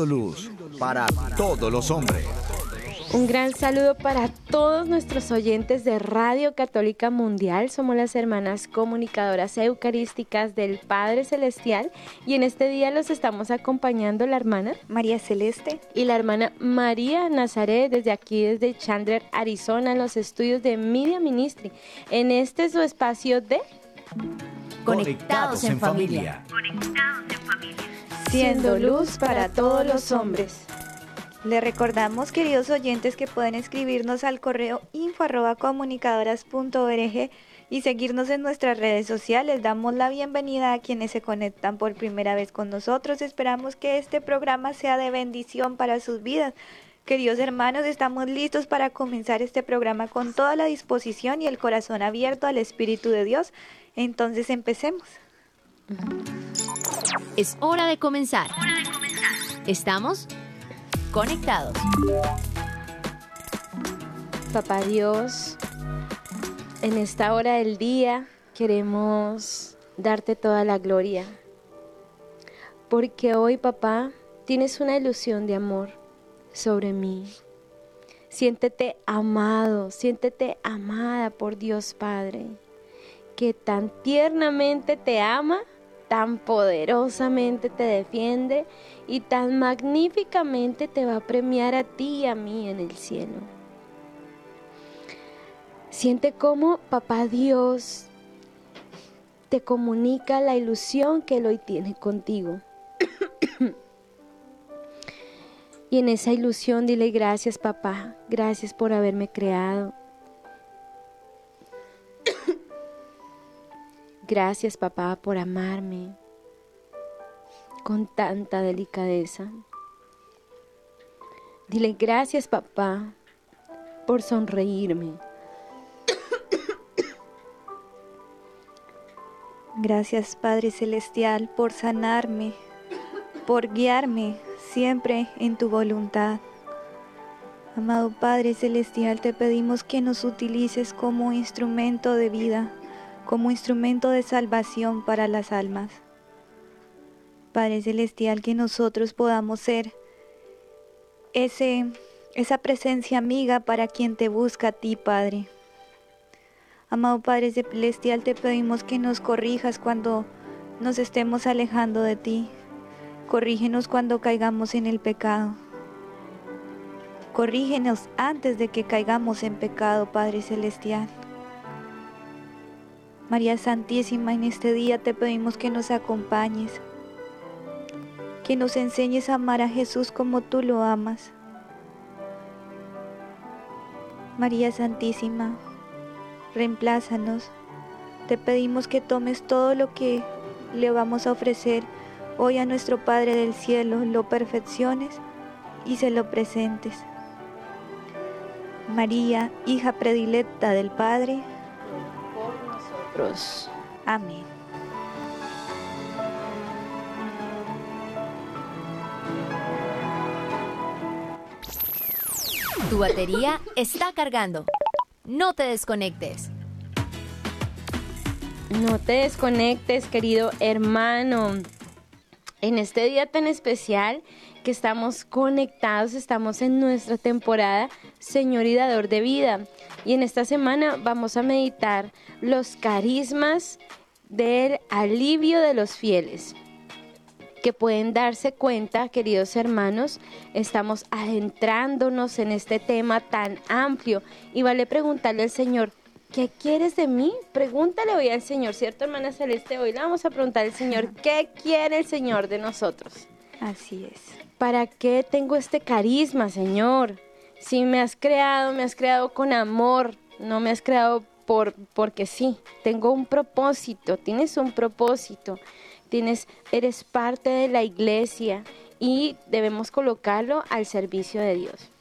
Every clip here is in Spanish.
Luz para todos los hombres. Un gran saludo para todos nuestros oyentes de Radio Católica Mundial. Somos las hermanas comunicadoras eucarísticas del Padre Celestial y en este día los estamos acompañando la hermana María Celeste y la hermana María Nazaret desde aquí, desde Chandler, Arizona, en los estudios de Media Ministry. En este su espacio de Conectados en familia. Siendo luz para todos los hombres. Le recordamos, queridos oyentes, que pueden escribirnos al correo info arroba comunicadoras.org y seguirnos en nuestras redes sociales. Damos la bienvenida a quienes se conectan por primera vez con nosotros. Esperamos que este programa sea de bendición para sus vidas. Queridos hermanos, estamos listos para comenzar este programa con toda la disposición y el corazón abierto al Espíritu de Dios. Entonces empecemos. Es hora de comenzar. Estamos conectados. Papá Dios, en esta hora del día queremos darte toda la gloria. Porque hoy, papá, tienes una ilusión de amor sobre mí. Siéntete amado, siéntete amada por Dios Padre, que tan tiernamente te ama tan poderosamente te defiende y tan magníficamente te va a premiar a ti y a mí en el cielo. Siente cómo Papá Dios te comunica la ilusión que Él hoy tiene contigo. y en esa ilusión dile gracias papá, gracias por haberme creado, Gracias papá por amarme con tanta delicadeza. Dile gracias papá por sonreírme. Gracias Padre Celestial por sanarme, por guiarme siempre en tu voluntad. Amado Padre Celestial, te pedimos que nos utilices como instrumento de vida como instrumento de salvación para las almas. Padre Celestial, que nosotros podamos ser ese, esa presencia amiga para quien te busca a ti, Padre. Amado Padre Celestial, te pedimos que nos corrijas cuando nos estemos alejando de ti. Corrígenos cuando caigamos en el pecado. Corrígenos antes de que caigamos en pecado, Padre Celestial. María Santísima, en este día te pedimos que nos acompañes, que nos enseñes a amar a Jesús como tú lo amas. María Santísima, reemplázanos. Te pedimos que tomes todo lo que le vamos a ofrecer hoy a nuestro Padre del Cielo, lo perfecciones y se lo presentes. María, hija predilecta del Padre, Amén. Tu batería está cargando. No te desconectes. No te desconectes, querido hermano. En este día tan especial que estamos conectados, estamos en nuestra temporada Señor y Dador de Vida. Y en esta semana vamos a meditar los carismas del alivio de los fieles. Que pueden darse cuenta, queridos hermanos, estamos adentrándonos en este tema tan amplio y vale preguntarle al Señor, ¿qué quieres de mí? Pregúntale hoy al Señor, ¿cierto, hermana Celeste? Hoy le vamos a preguntar al Señor, ¿qué quiere el Señor de nosotros? Así es. ¿Para qué tengo este carisma, Señor? Si me has creado, me has creado con amor, no me has creado por porque sí. Tengo un propósito, tienes un propósito. Tienes eres parte de la iglesia y debemos colocarlo al servicio de Dios.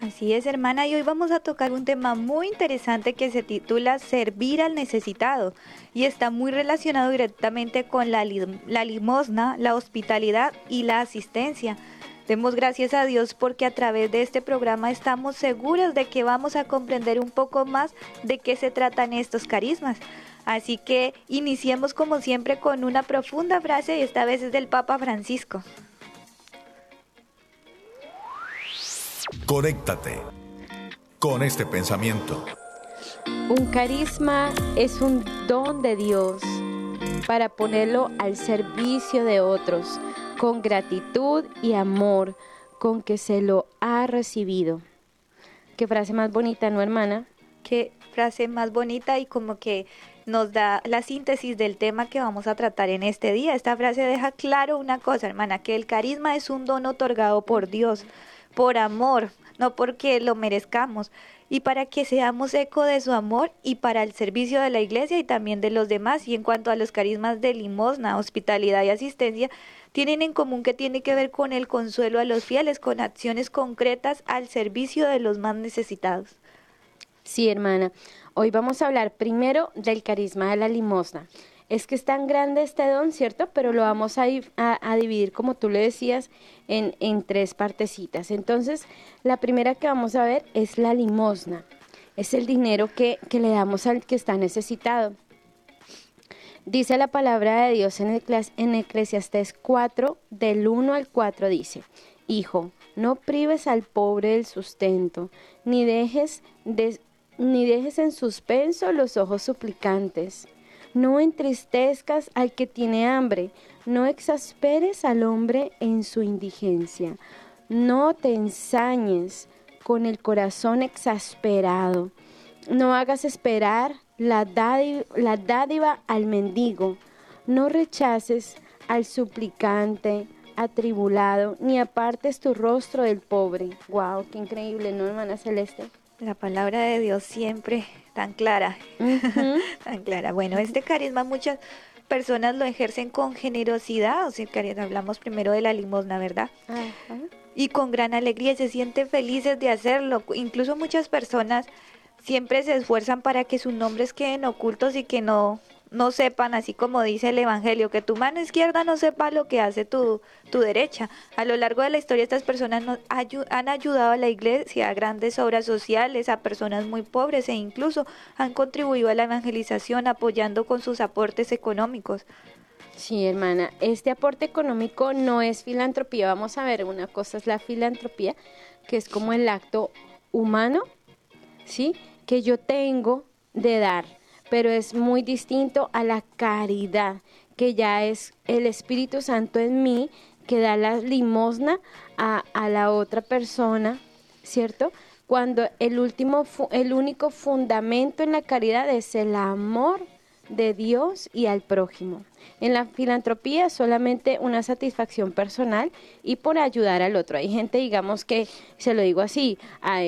Así es, hermana, y hoy vamos a tocar un tema muy interesante que se titula Servir al necesitado y está muy relacionado directamente con la, limosna, la hospitalidad y la asistencia. Demos gracias a Dios porque a través de este programa estamos seguros de que vamos a comprender un poco más de qué se tratan estos carismas. Así que iniciemos como siempre con una profunda frase y esta vez es del Papa Francisco. Conéctate con este pensamiento. Un carisma es un don de Dios para ponerlo al servicio de otros con gratitud y amor con que se lo ha recibido. Qué frase más bonita, ¿no, hermana? Qué frase más bonita y como que nos da la síntesis del tema que vamos a tratar en este día. Esta frase deja claro una cosa, hermana, que el carisma es un don otorgado por Dios, por amor, no porque lo merezcamos, y para que seamos eco de su amor y para el servicio de la iglesia y también de los demás. Y en cuanto a los carismas de limosna, hospitalidad y asistencia, tienen en común que tiene que ver con el consuelo a los fieles, con acciones concretas al servicio de los más necesitados. Sí, hermana. Hoy vamos a hablar primero del carisma de la limosna. Es que es tan grande este don, ¿cierto? Pero lo vamos a, dividir, como tú le decías, en, tres partecitas. Entonces, la primera que vamos a ver es la limosna. Es el dinero que, que le damos al que está necesitado. Dice la palabra de Dios en, en Eclesiastés 4, del 1 al 4, dice, Hijo, no prives al pobre del sustento, ni dejes de, ni dejes en suspenso los ojos suplicantes. No entristezcas al que tiene hambre, no exasperes al hombre en su indigencia. No te ensañes con el corazón exasperado. No hagas esperar la dádiva, al mendigo. No rechaces al suplicante atribulado, ni apartes tu rostro del pobre. Wow, qué increíble, ¿no, hermana Celeste? La palabra de Dios siempre tan clara, tan clara. Bueno, este carisma muchas personas lo ejercen con generosidad, o sea, hablamos primero de la limosna, ¿verdad? Y con gran alegría se sienten felices de hacerlo. Incluso muchas personas siempre se esfuerzan para que sus nombres queden ocultos y que no no sepan, así como dice el Evangelio, que tu mano izquierda no sepa lo que hace tu, tu derecha. A lo largo de la historia estas personas han ayudado a la iglesia a grandes obras sociales, a personas muy pobres e incluso han contribuido a la evangelización apoyando con sus aportes económicos. Sí, hermana, este aporte económico no es filantropía. Vamos a ver, una cosa es la filantropía, que es como el acto humano, ¿sí? Que yo tengo de dar pero es muy distinto a la caridad, que ya es el Espíritu Santo en mí que da la limosna a, la otra persona, ¿cierto? Cuando el último, el único fundamento en la caridad es el amor de Dios y al prójimo. En la filantropía solamente una satisfacción personal y por ayudar al otro. Hay gente, digamos que, se lo digo así,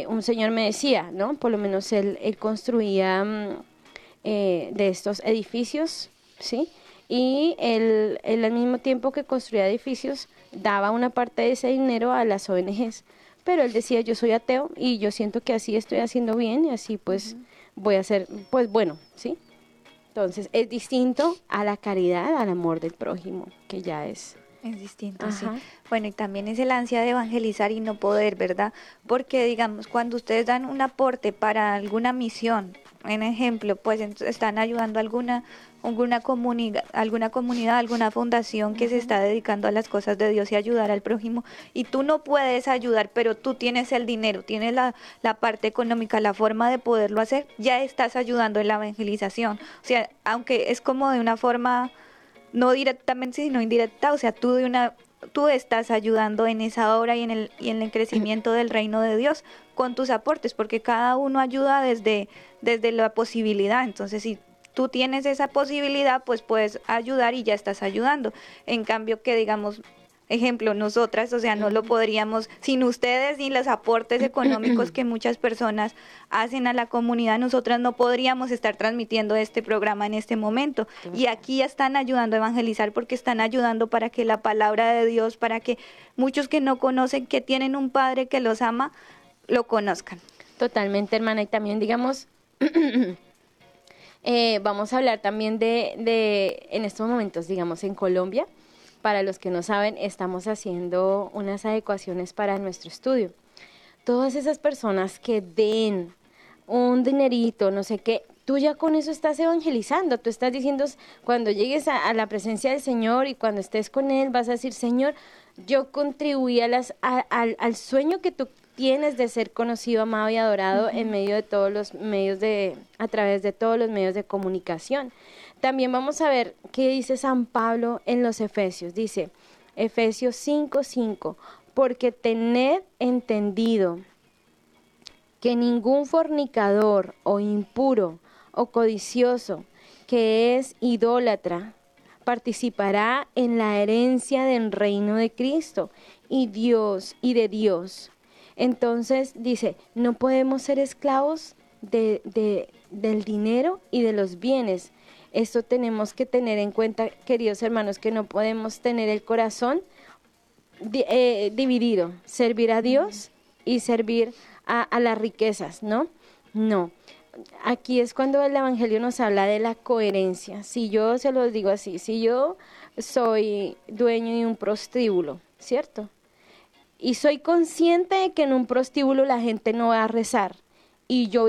un señor me decía, ¿no? Por lo menos él, él construía mm, eh, de estos edificios, ¿sí? Y él, al mismo tiempo que construía edificios, daba una parte de ese dinero a las ONGs. Pero él decía, yo soy ateo y yo siento que así estoy haciendo bien y así pues voy a hacer, pues bueno, ¿sí? Entonces es distinto a la caridad, al amor del prójimo, que ya es es distinto, sí. Bueno, y también es el ansia de evangelizar y no poder, ¿verdad? Porque, digamos, cuando ustedes dan un aporte para alguna misión, en ejemplo, pues están ayudando a alguna, alguna, comunidad, alguna comunidad, alguna fundación que se está dedicando a las cosas de Dios y ayudar al prójimo, y tú no puedes ayudar, pero tú tienes el dinero, tienes la, la parte económica, la forma de poderlo hacer, ya estás ayudando en la evangelización. O sea, aunque es como de una forma no directamente sino indirecta, o sea, tú de una tú estás ayudando en esa obra y en el y en el crecimiento del reino de Dios con tus aportes, porque cada uno ayuda desde desde la posibilidad. Entonces, si tú tienes esa posibilidad, pues puedes ayudar y ya estás ayudando. En cambio, que digamos ejemplo, nosotras, o sea, no lo podríamos, sin ustedes ni los aportes económicos que muchas personas hacen a la comunidad, nosotras no podríamos estar transmitiendo este programa en este momento. Y aquí ya están ayudando a evangelizar porque están ayudando para que la palabra de Dios, para que muchos que no conocen, que tienen un Padre que los ama, lo conozcan. Totalmente, hermana. Y también, digamos, eh, vamos a hablar también de, de, en estos momentos, digamos, en Colombia, para los que no saben, estamos haciendo unas adecuaciones para nuestro estudio. Todas esas personas que den un dinerito, no sé qué, tú ya con eso estás evangelizando, tú estás diciendo, cuando llegues a, la presencia del Señor y cuando estés con Él, vas a decir, Señor, yo contribuí a las, al, sueño que tú tienes de ser conocido, amado y adorado en medio de todos los medios de, a través de todos los medios de comunicación. También vamos a ver qué dice San Pablo en los Efesios. Dice, Efesios 5:5, porque tened entendido que ningún fornicador o impuro o codicioso que es idólatra participará en la herencia del reino de Cristo y Dios y de Dios. Entonces dice, no podemos ser esclavos de, del dinero y de los bienes. Esto tenemos que tener en cuenta, queridos hermanos, que no podemos tener el corazón eh, dividido, servir a Dios y servir a, las riquezas, ¿no? No. Aquí es cuando el Evangelio nos habla de la coherencia. Si yo se lo digo así, si yo soy dueño de un prostíbulo, ¿cierto? Y soy consciente de que en un prostíbulo la gente no va a rezar. Y yo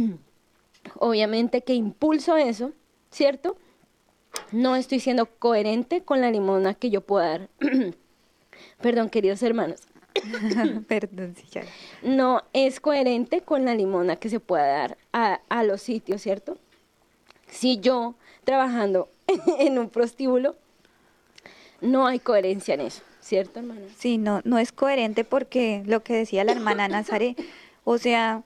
obviamente que impulso eso, ¿cierto? No estoy siendo coherente con la limona que yo puedo dar. Perdón, queridos hermanos. Perdón, sí, ya. No es coherente con la limona que se pueda dar a, a los sitios, ¿cierto? Si yo trabajando en un prostíbulo, no hay coherencia en eso, ¿cierto, hermana? Sí, no, no es coherente porque lo que decía la hermana Nazaré, o sea,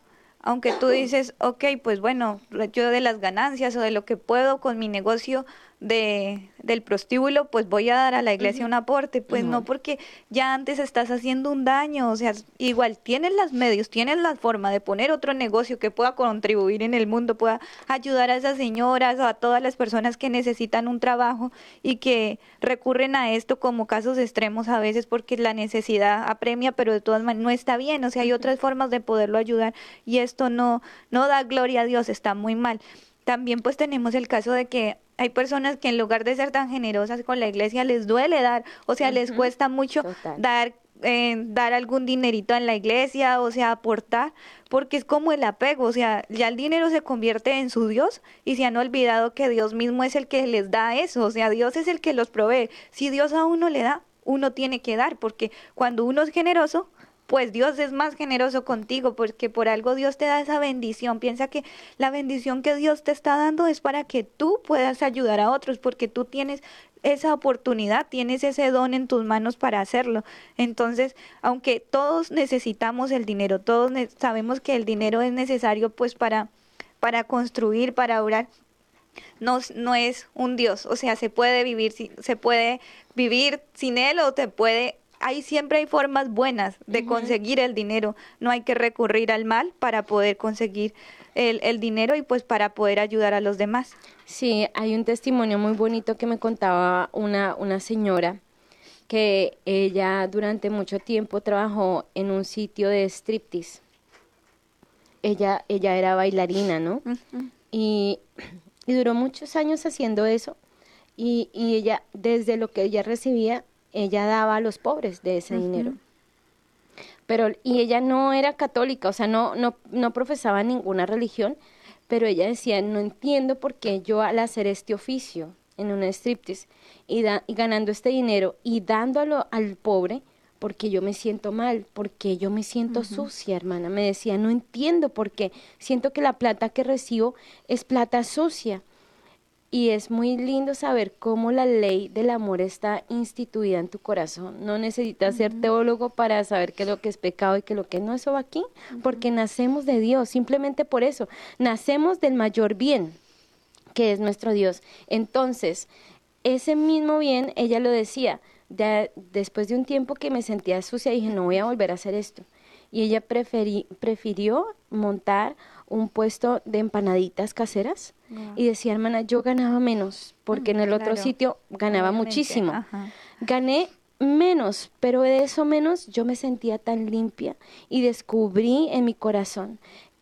aunque tú dices, ok, pues bueno, yo de las ganancias o de lo que puedo con mi negocio, de, del prostíbulo, pues voy a dar a la iglesia un aporte, pues no porque ya antes estás haciendo un daño, o sea, igual tienes los medios, tienes la forma de poner otro negocio que pueda contribuir en el mundo, pueda ayudar a esas señoras o a todas las personas que necesitan un trabajo y que recurren a esto como casos extremos a veces porque la necesidad apremia, pero de todas maneras no está bien, o sea, hay otras formas de poderlo ayudar y esto no, no da gloria a Dios, está muy mal. También pues tenemos el caso de que hay personas que en lugar de ser tan generosas con la iglesia les duele dar, o sea, les cuesta mucho dar eh, dar algún dinerito en la iglesia, o sea, aportar, porque es como el apego, o sea, ya el dinero se convierte en su Dios y se han olvidado que Dios mismo es el que les da eso, o sea, Dios es el que los provee. Si Dios a uno le da, uno tiene que dar, porque cuando uno es generoso, pues Dios es más generoso contigo, porque por algo Dios te da esa bendición. Piensa que la bendición que Dios te está dando es para que tú puedas ayudar a otros, porque tú tienes esa oportunidad, tienes ese don en tus manos para hacerlo. Entonces, aunque todos necesitamos el dinero, todos sabemos que el dinero es necesario pues para para construir, para orar, no, no es un Dios, o sea, se puede vivir, se puede vivir sin él o te puede hay siempre hay formas buenas de conseguir el dinero. No hay que recurrir al mal para poder conseguir el, el, dinero y pues para poder ayudar a los demás. Sí, hay un testimonio muy bonito que me contaba una, una señora que ella durante mucho tiempo trabajó en un sitio de striptease. Ella, ella era bailarina, ¿no? y, y duró muchos años haciendo eso. Y, y ella, desde lo que ella recibía, ella daba a los pobres de ese dinero. Pero, y ella no era católica, o sea, no, no, no profesaba ninguna religión, pero ella decía, no entiendo por qué yo al hacer este oficio en una striptease y, y ganando este dinero y dándolo al pobre, porque yo me siento mal, porque yo me siento sucia, hermana. Me decía, no entiendo por qué. Siento que la plata que recibo es plata sucia. Y es muy lindo saber cómo la ley del amor está instituida en tu corazón. No necesitas ser teólogo para saber qué es lo que es pecado y qué es lo que no. Eso va aquí, porque nacemos de Dios, simplemente por eso. Nacemos del mayor bien, que es nuestro Dios. Entonces, ese mismo bien, ella lo decía, después de un tiempo que me sentía sucia, dije, no voy a volver a hacer esto. Y ella prefirió montar un puesto de empanaditas caseras y decía, hermana, yo ganaba menos, porque en el otro sitio ganaba muchísimo. Gané menos, pero de eso menos yo me sentía tan limpia y descubrí en mi corazón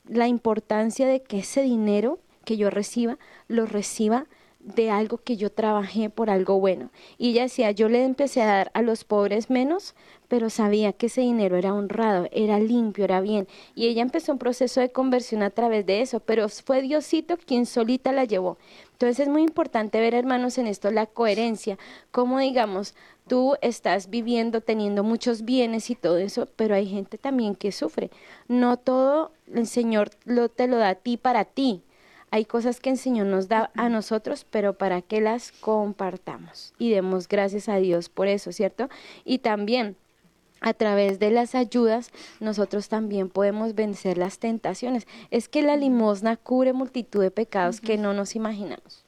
la importancia de que ese dinero que yo reciba, lo reciba de algo que yo trabajé por algo bueno. Y ella decía, yo le empecé a dar a los pobres menos, pero sabía que ese dinero era honrado, era limpio, era bien. Y ella empezó un proceso de conversión a través de eso, pero fue Diosito quien solita la llevó. Entonces es muy importante ver, hermanos, en esto la coherencia, como digamos, tú estás viviendo, teniendo muchos bienes y todo eso, pero hay gente también que sufre. No todo el Señor lo, te lo da a ti para ti hay cosas que el Señor nos da a nosotros, pero para que las compartamos y demos gracias a Dios por eso, ¿cierto? Y también a través de las ayudas, nosotros también podemos vencer las tentaciones. Es que la limosna cubre multitud de pecados que no nos imaginamos.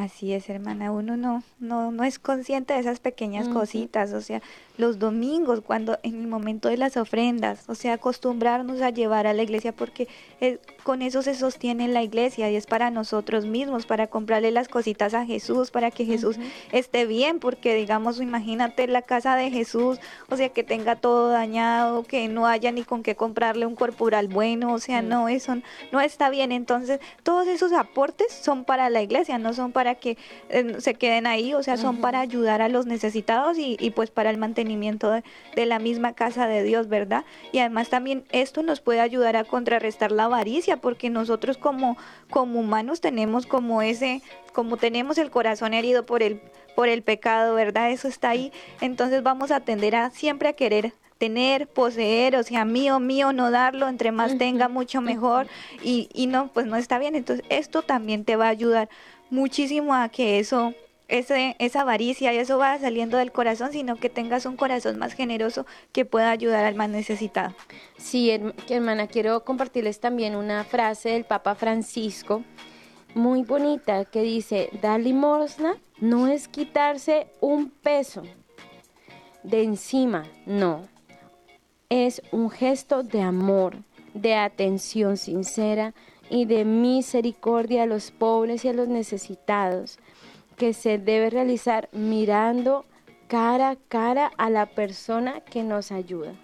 Así es, hermana, uno no, no, no es consciente de esas pequeñas cositas, o sea, los domingos, cuando en el momento de las ofrendas, o sea, acostumbrarnos a llevar a la iglesia porque eh, con eso se sostiene la iglesia y es para nosotros mismos, para comprarle las cositas a Jesús, para que Jesús esté bien, porque digamos, imagínate la casa de Jesús, o sea, que tenga todo dañado, que no haya ni con qué comprarle un corporal bueno, o sea, no, eso no está bien. Entonces, todos esos aportes son para la iglesia, no son para que eh, se queden ahí, o sea, son para ayudar a los necesitados y, y pues para el mantenimiento de, la misma casa de Dios, ¿verdad? Y además también esto nos puede ayudar a contrarrestar la avaricia, porque nosotros como, como humanos tenemos como ese, como tenemos el corazón herido por el, por el pecado, ¿verdad? Eso está ahí. Entonces vamos a tender a siempre a querer tener, poseer, o sea, mío, mío, no darlo, entre más tenga, mucho mejor, y, y no, pues no está bien. Entonces, esto también te va a ayudar muchísimo a que eso ese, esa avaricia y eso va saliendo del corazón, sino que tengas un corazón más generoso que pueda ayudar al más necesitado. Sí, hermana, quiero compartirles también una frase del Papa Francisco muy bonita que dice, dar limosna no es quitarse un peso de encima, no, es un gesto de amor, de atención sincera y de misericordia a los pobres y a los necesitados que se debe realizar mirando cara a cara a la persona que nos ayuda.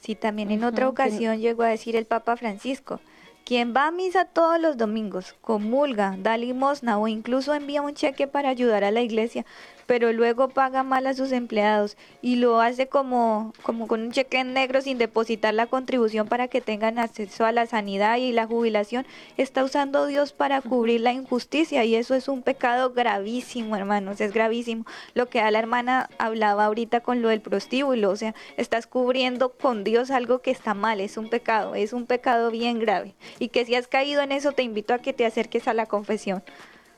Sí, también en otra ocasión llegó a decir el Papa Francisco, quien va a misa todos los domingos, comulga, da limosna o incluso envía un cheque para ayudar a la iglesia, pero luego paga mal a sus empleados y lo hace como, como con un cheque en negro sin depositar la contribución para que tengan acceso a la sanidad y la jubilación, está usando Dios para cubrir la injusticia y eso es un pecado gravísimo, hermanos, es gravísimo. Lo que a la hermana hablaba ahorita con lo del prostíbulo, o sea, estás cubriendo con Dios algo que está mal, es un pecado, es un pecado bien grave. Y que si has caído en eso, te invito a que te acerques a la confesión.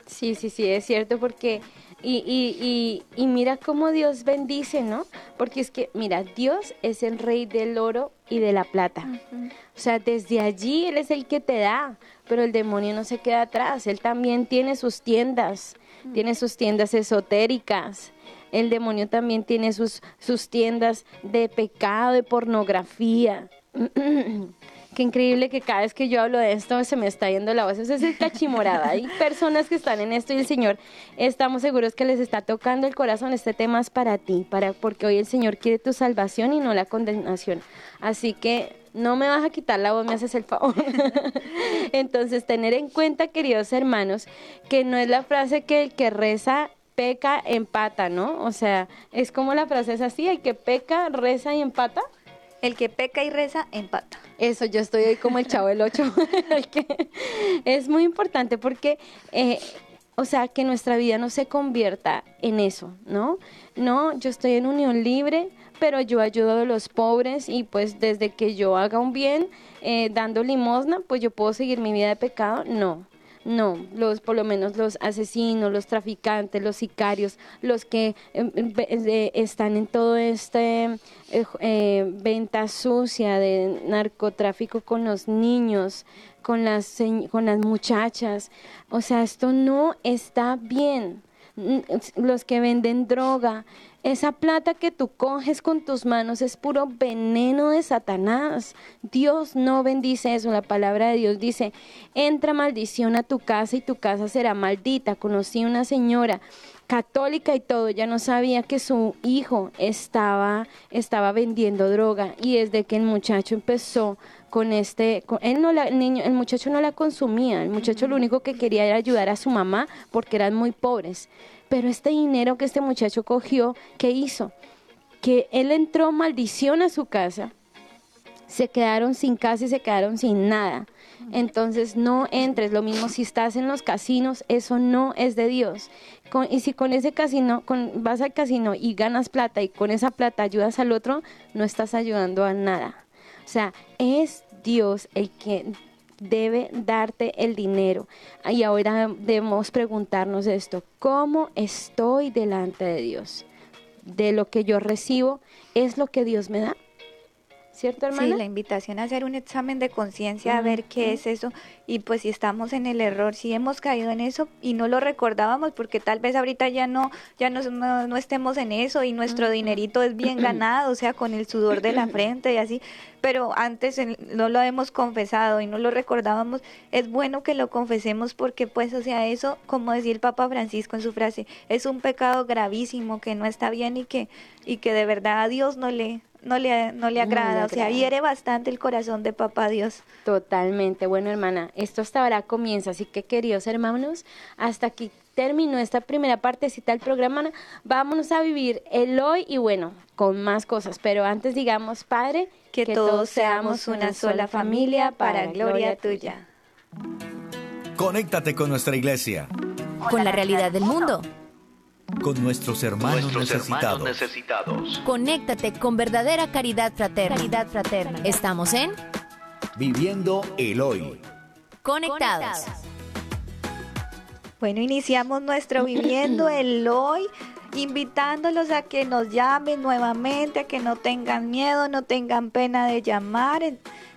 Sí, sí, sí, es cierto porque y, y, y, y, mira cómo Dios bendice, ¿no? Porque es que, mira, Dios es el rey del oro y de la plata. O sea, desde allí Él es el que te da, pero el demonio no se queda atrás. Él también tiene sus tiendas, tiene sus tiendas esotéricas. El demonio también tiene sus, sus tiendas de pecado, de pornografía. Qué increíble que cada vez que yo hablo de esto se me está yendo la voz. Eso es el cachimorada. Hay personas que están en esto y el Señor, estamos seguros que les está tocando el corazón. Este tema es para ti, para, porque hoy el Señor quiere tu salvación y no la condenación. Así que no me vas a quitar la voz, me haces el favor. Entonces, tener en cuenta, queridos hermanos, que no es la frase que el que reza peca, empata, ¿no? O sea, es como la frase es así, el que peca, reza y empata. El que peca y reza, empata. Eso, yo estoy ahí como el chavo del 8. es muy importante porque, eh, o sea, que nuestra vida no se convierta en eso, ¿no? No, yo estoy en unión libre, pero yo ayudo a los pobres y pues desde que yo haga un bien eh, dando limosna, pues yo puedo seguir mi vida de pecado. No, no, los por lo menos los asesinos, los traficantes, los sicarios, los que em, em, están en todo este eh, eh, venta sucia de narcotráfico con los niños, con las con las muchachas. O sea, esto no está bien. Los que venden droga, esa plata que tú coges con tus manos es puro veneno de Satanás. Dios no bendice eso. La palabra de Dios dice, entra maldición a tu casa y tu casa será maldita. Conocí una señora católica y todo, ya no sabía que su hijo estaba, estaba vendiendo droga y desde que el muchacho empezó con este, él no la, el niño, el muchacho no la consumía, el muchacho lo único que quería era ayudar a su mamá porque eran muy pobres. Pero este dinero que este muchacho cogió, ¿qué hizo? Que él entró maldición a su casa, se quedaron sin casa y se quedaron sin nada. Entonces no entres, lo mismo si estás en los casinos, eso no es de Dios. y si con ese casino, vas al casino y ganas plata y con esa plata ayudas al otro, no estás ayudando a nada. O sea, es Dios el que debe darte el dinero. Y ahora debemos preguntarnos esto, ¿cómo estoy delante de Dios? ¿De lo que yo recibo es lo que Dios me da? ¿Cierto, hermana? Sí, la invitación a hacer un examen de conciencia, a ver qué es eso. Y pues si estamos en el error, si hemos caído en eso y no lo recordábamos porque tal vez ahorita ya no ya no, no, estemos en eso y nuestro dinerito es bien ganado, o sea, con el sudor de la frente y así, pero antes no lo hemos confesado y no lo recordábamos, es bueno que lo confesemos porque pues o sea, eso, como decía el Papa Francisco en su frase, es un pecado gravísimo que no está bien y que y que de verdad a Dios no le no le, no le agrada, o sea, hiere bastante el corazón de papá Dios. Totalmente, bueno hermana, esto hasta ahora comienza, así que queridos hermanos, hasta aquí terminó esta primera partecita del programa, vámonos a vivir el hoy y bueno, con más cosas, pero antes digamos, Padre, que, todos seamos una sola familia para gloria tuya. Conéctate con nuestra iglesia. Con la realidad del mundo con nuestros hermanos, necesitados. Conéctate con verdadera caridad fraterna. Caridad fraterna. Estamos en Viviendo el Hoy. Conectados. Bueno, iniciamos nuestro Viviendo el Hoy invitándolos a que nos llamen nuevamente, a que no tengan miedo, no tengan pena de llamar.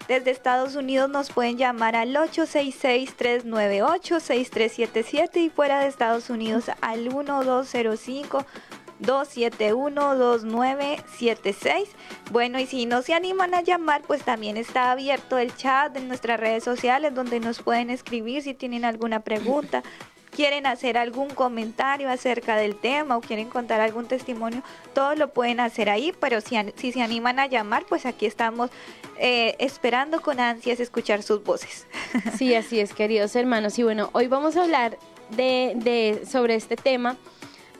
Desde Estados Unidos nos pueden llamar al 866-398-6377 y fuera de Estados Unidos al 1205. 271-2976. Bueno, y si no se animan a llamar, pues también está abierto el chat en nuestras redes sociales donde nos pueden escribir si tienen alguna pregunta, quieren hacer algún comentario acerca del tema o quieren contar algún testimonio, todo lo pueden hacer ahí, pero si, si se animan a llamar, pues aquí estamos eh, esperando con ansias escuchar sus voces. Sí, así es, queridos hermanos. Y bueno, hoy vamos a hablar de, de sobre este tema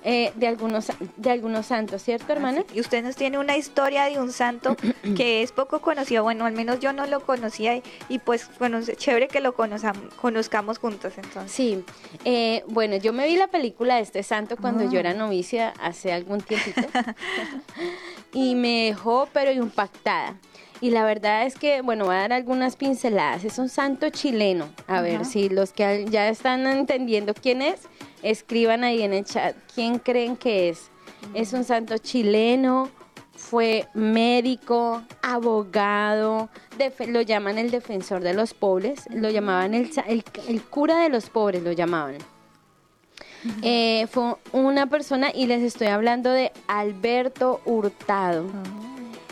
eh, de, algunos, de algunos santos, ¿cierto, hermana? y usted nos tiene una historia de un santo que es poco conocido, bueno, al menos yo no lo conocía y, pues, bueno, chévere que lo conozcamos juntos entonces. Sí, eh, bueno, yo me vi la película de este santo cuando yo era ah. novicia hace algún tiempito y me dejó pero impactada. Y la verdad es que, bueno, voy a dar algunas pinceladas. Es un santo chileno. A ver si los que ya están entendiendo quién es, Escriban ahí en el chat quién creen que es. Es un santo chileno, fue médico, abogado, lo llaman el defensor de los pobres, lo llamaban el, el, cura de los pobres, lo llamaban. Eh, fue una persona y les estoy hablando de Alberto Hurtado. Ah.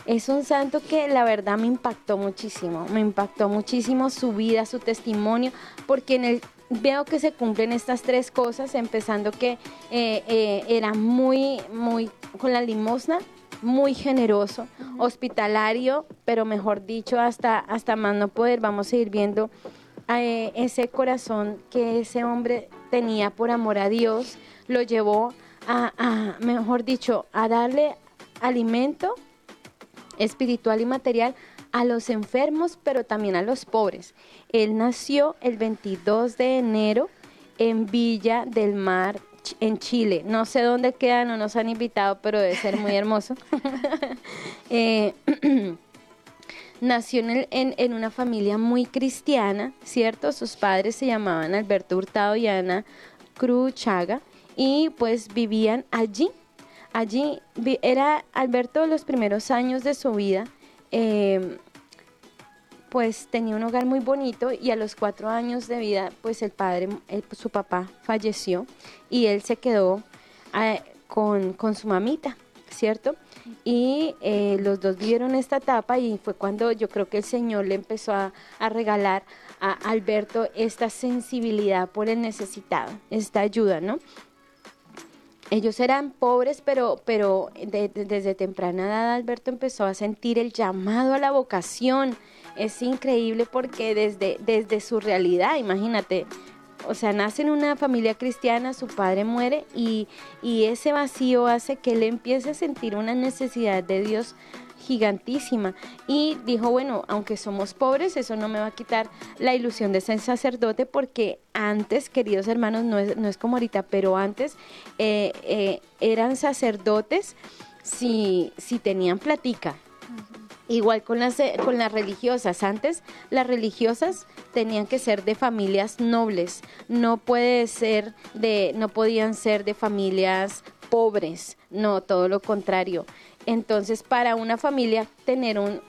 Es un santo que la verdad me impactó muchísimo, me impactó muchísimo su vida, su testimonio, porque en el veo que se cumplen estas tres cosas, empezando que eh, eh, era muy, muy con la limosna, muy generoso, hospitalario, pero mejor dicho, hasta, hasta más no poder, vamos a ir viendo eh, ese corazón que ese hombre tenía por amor a Dios, lo llevó a, a, mejor dicho, a darle alimento espiritual y material a los enfermos, pero también a los pobres. Él nació el 22 de enero en Villa del Mar, en Chile. No sé dónde queda, no nos han invitado, pero debe ser muy hermoso. Eh, nació en, en, una familia muy cristiana, ¿cierto? Sus padres se llamaban Alberto Hurtado y Ana Cruchaga y pues vivían allí. Allí era Alberto los primeros años de su vida. Eh, pues tenía un hogar muy bonito y a los cuatro años de vida, pues el padre, su papá falleció y él se quedó eh, con, su mamita, ¿cierto? Y eh, los dos vivieron esta etapa y fue cuando yo creo que el Señor le empezó a, a regalar a Alberto esta sensibilidad por el necesitado, esta ayuda, ¿no? Ellos eran pobres, pero, pero desde temprana edad Alberto empezó a sentir el llamado a la vocación. Es increíble porque desde, desde su realidad, imagínate, o sea, nace en una familia cristiana, su padre muere y, y ese vacío hace que él empiece a sentir una necesidad de Dios gigantísima y dijo, bueno, aunque somos pobres, eso no me va a quitar la ilusión de ser sacerdote porque antes, queridos hermanos, no es, no es como ahorita, pero antes eh, eh, eran sacerdotes si, si tenían platica. Igual con las, eh, con las religiosas. Antes las religiosas tenían que ser de familias nobles. No puede ser de, no podían ser de familias pobres. No, todo lo contrario. Entonces, para una familia tener un,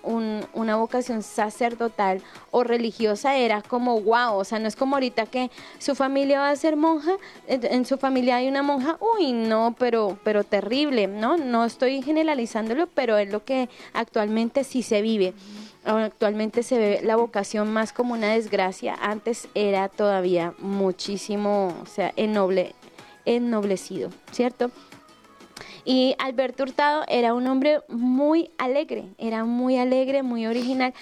una vocación sacerdotal o religiosa era como wow, o sea, no es como ahorita que su familia va a ser monja, en, su familia hay una monja, uy, no, pero, pero terrible, ¿no? No estoy generalizándolo, pero es lo que actualmente sí se vive. Actualmente se ve la vocación más como una desgracia, antes era todavía muchísimo, o sea, ennoble, ennoblecido, ¿cierto? Y Alberto Hurtado era un hombre muy alegre, era muy alegre, muy original,